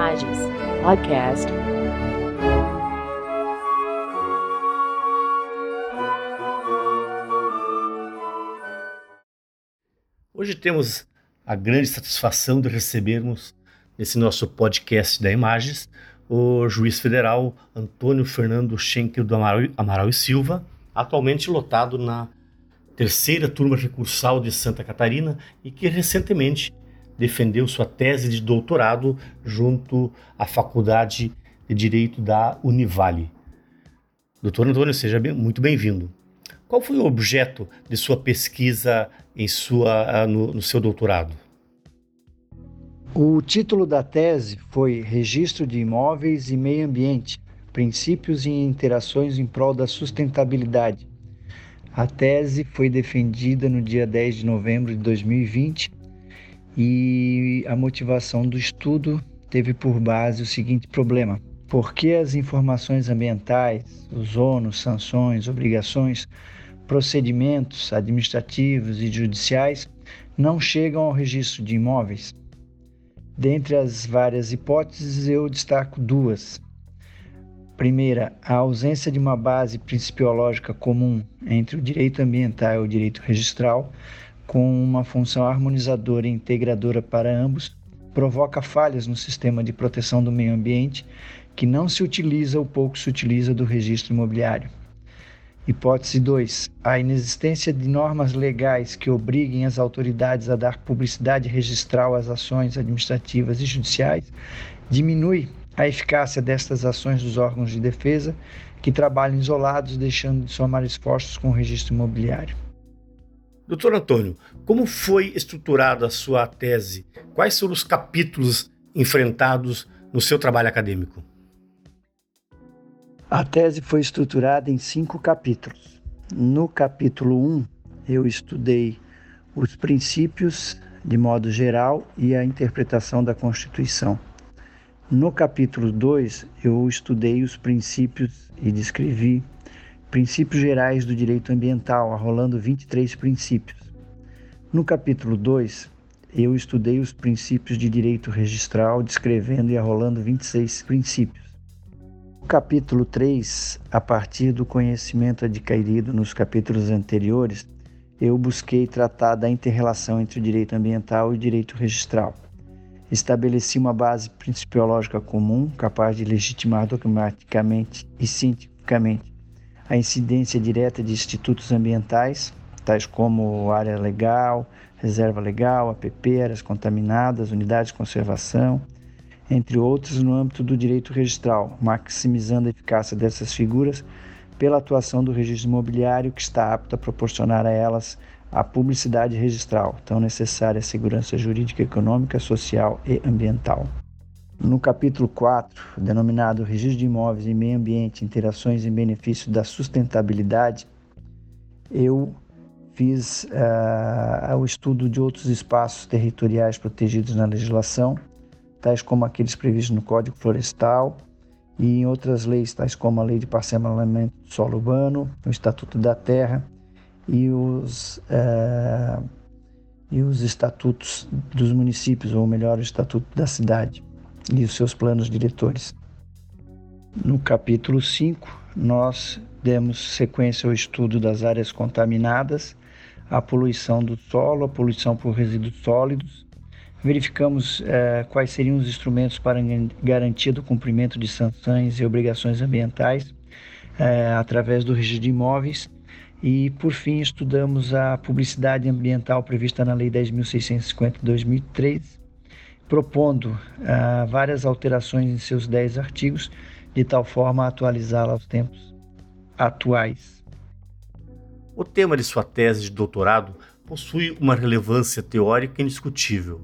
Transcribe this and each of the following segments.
Imagens Podcast. Hoje temos a grande satisfação de recebermos nesse nosso podcast da Imagens o juiz federal Antônio Fernando Schenkel do Amaral, Amaral e Silva, atualmente lotado na terceira turma recursal de Santa Catarina e que recentemente defendeu sua tese de doutorado junto à Faculdade de Direito da Univale. Doutor Antônio, seja bem, muito bem-vindo. Qual foi o objeto de sua pesquisa em sua, no, no seu doutorado? O título da tese foi Registro de Imóveis e Meio Ambiente: Princípios e Interações em Prol da Sustentabilidade. A tese foi defendida no dia 10 de novembro de 2020 e a motivação do estudo teve por base o seguinte problema: por que as informações ambientais, os ônus, sanções, obrigações, procedimentos administrativos e judiciais não chegam ao registro de imóveis? Dentre as várias hipóteses, eu destaco duas. Primeira, a ausência de uma base principiológica comum entre o direito ambiental e o direito registral, com uma função harmonizadora e integradora para ambos, provoca falhas no sistema de proteção do meio ambiente que não se utiliza ou pouco se utiliza do registro imobiliário. Hipótese 2. A inexistência de normas legais que obriguem as autoridades a dar publicidade registral às ações administrativas e judiciais diminui a eficácia destas ações dos órgãos de defesa que trabalham isolados, deixando de somar esforços com o registro imobiliário. Doutor Antônio, como foi estruturada a sua tese? Quais foram os capítulos enfrentados no seu trabalho acadêmico? A tese foi estruturada em cinco capítulos. No capítulo 1, um, eu estudei os princípios de modo geral e a interpretação da Constituição. No capítulo 2, eu estudei os princípios e descrevi princípios gerais do direito ambiental, arrolando 23 princípios. No capítulo 2, eu estudei os princípios de direito registral, descrevendo e arrolando 26 princípios capítulo 3, a partir do conhecimento adquirido nos capítulos anteriores, eu busquei tratar da interrelação entre o direito ambiental e o direito registral. Estabeleci uma base principiológica comum, capaz de legitimar dogmaticamente e cientificamente a incidência direta de institutos ambientais, tais como área legal, reserva legal, APP, áreas contaminadas, unidades de conservação, entre outros no âmbito do direito registral, maximizando a eficácia dessas figuras pela atuação do registro imobiliário que está apto a proporcionar a elas a publicidade registral, tão necessária à segurança jurídica, econômica, social e ambiental. No capítulo 4, denominado Registro de Imóveis e Meio Ambiente, Interações em Benefício da Sustentabilidade, eu fiz uh, o estudo de outros espaços territoriais protegidos na legislação tais como aqueles previstos no Código Florestal e em outras leis, tais como a Lei de Parcelamento do Solo Urbano, o Estatuto da Terra e os, é, e os estatutos dos municípios, ou melhor, o Estatuto da Cidade e os seus planos diretores. No capítulo 5, nós demos sequência ao estudo das áreas contaminadas, a poluição do solo, a poluição por resíduos sólidos, verificamos eh, quais seriam os instrumentos para garantia do cumprimento de sanções e obrigações ambientais eh, através do registro de imóveis e, por fim, estudamos a publicidade ambiental prevista na Lei 10.650 de 2003, propondo eh, várias alterações em seus 10 artigos, de tal forma a atualizá-la aos tempos atuais. O tema de sua tese de doutorado possui uma relevância teórica indiscutível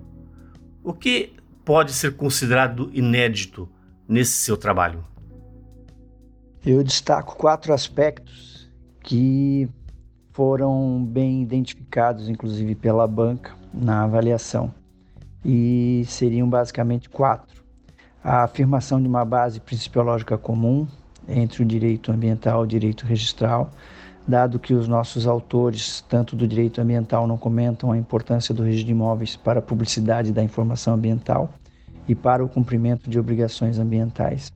o que pode ser considerado inédito nesse seu trabalho? Eu destaco quatro aspectos que foram bem identificados, inclusive pela banca, na avaliação. E seriam basicamente quatro: a afirmação de uma base principiológica comum entre o direito ambiental e o direito registral, dado que os nossos autores, tanto do direito ambiental, não comentam a importância do registro de imóveis para a publicidade da informação ambiental, e para o cumprimento de obrigações ambientais.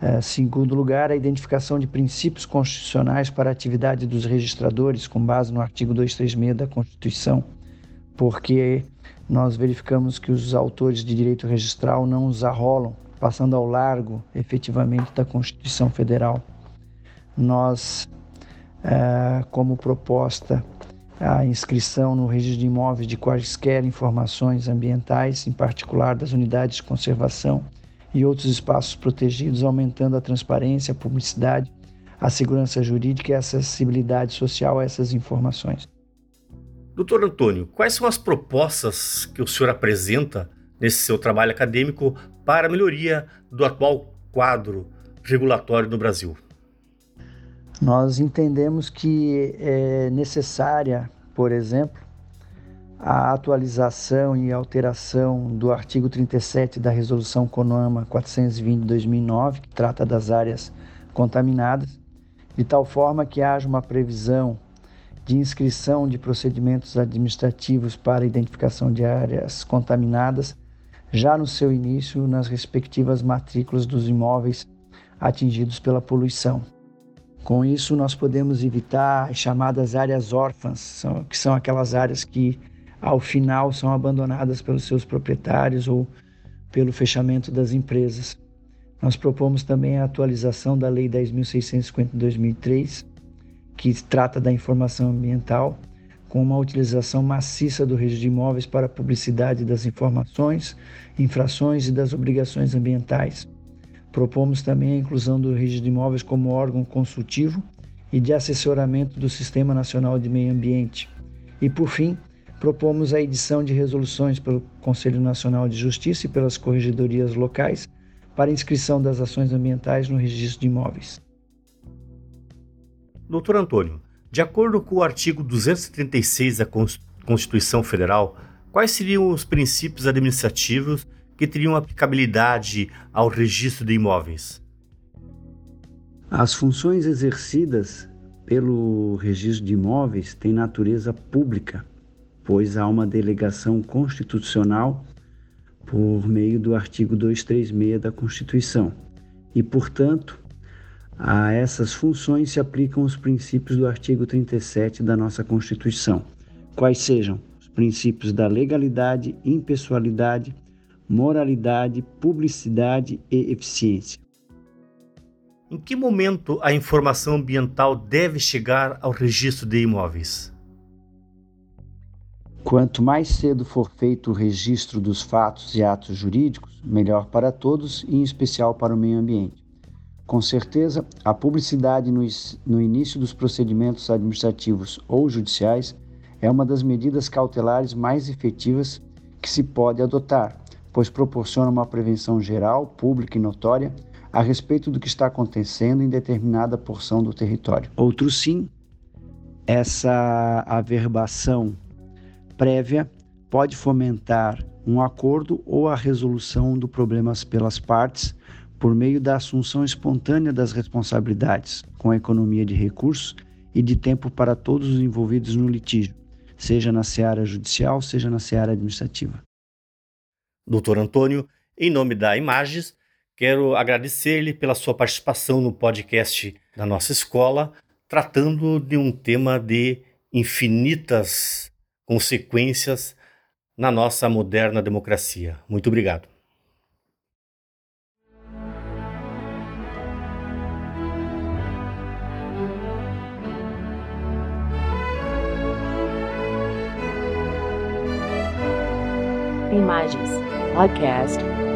Uh, segundo lugar, a identificação de princípios constitucionais para a atividade dos registradores, com base no artigo 236 da Constituição, porque nós verificamos que os autores de direito registral não os arrolam, passando ao largo efetivamente da Constituição Federal. Nós, uh, como proposta, a inscrição no registro de imóveis de quaisquer informações ambientais, em particular das unidades de conservação e outros espaços protegidos, aumentando a transparência, a publicidade, a segurança jurídica e a acessibilidade social a essas informações. Doutor Antônio, quais são as propostas que o senhor apresenta nesse seu trabalho acadêmico para a melhoria do atual quadro regulatório no Brasil? Nós entendemos que é necessária, por exemplo, a atualização e alteração do artigo 37 da Resolução CONAMA 420 de 2009, que trata das áreas contaminadas, de tal forma que haja uma previsão de inscrição de procedimentos administrativos para identificação de áreas contaminadas já no seu início nas respectivas matrículas dos imóveis atingidos pela poluição. Com isso, nós podemos evitar as chamadas áreas órfãs, que são aquelas áreas que, ao final, são abandonadas pelos seus proprietários ou pelo fechamento das empresas. Nós propomos também a atualização da Lei 10.650 de 2003, que trata da informação ambiental, com uma utilização maciça do registro de imóveis para a publicidade das informações, infrações e das obrigações ambientais Propomos também a inclusão do registro de imóveis como órgão consultivo e de assessoramento do Sistema Nacional de Meio Ambiente. E, por fim, propomos a edição de resoluções pelo Conselho Nacional de Justiça e pelas corregedorias locais para inscrição das ações ambientais no registro de imóveis. Doutor Antônio, de acordo com o artigo 236 da Constituição Federal, quais seriam os princípios administrativos que teriam aplicabilidade ao registro de imóveis? As funções exercidas pelo registro de imóveis têm natureza pública, pois há uma delegação constitucional por meio do artigo 236 da Constituição. E, portanto, a essas funções se aplicam os princípios do artigo 37 da nossa Constituição, quais sejam os princípios da legalidade, impessoalidade, moralidade, publicidade e eficiência. Em que momento a informação ambiental deve chegar ao registro de imóveis? Quanto mais cedo for feito o registro dos fatos e atos jurídicos, melhor para todos e em especial para o meio ambiente. Com certeza, a publicidade no, no início dos procedimentos administrativos ou judiciais é uma das medidas cautelares mais efetivas que se pode adotar, pois proporciona uma prevenção geral, pública e notória a respeito do que está acontecendo em determinada porção do território. Outro sim, essa averbação prévia pode fomentar um acordo ou a resolução do problema pelas partes por meio da assunção espontânea das responsabilidades, com a economia de recursos e de tempo para todos os envolvidos no litígio, seja na seara judicial, seja na seara administrativa. Doutor Antônio, em nome da Images, quero agradecer-lhe pela sua participação no podcast da nossa escola, tratando de um tema de infinitas consequências na nossa moderna democracia. Muito obrigado. Imagens Podcast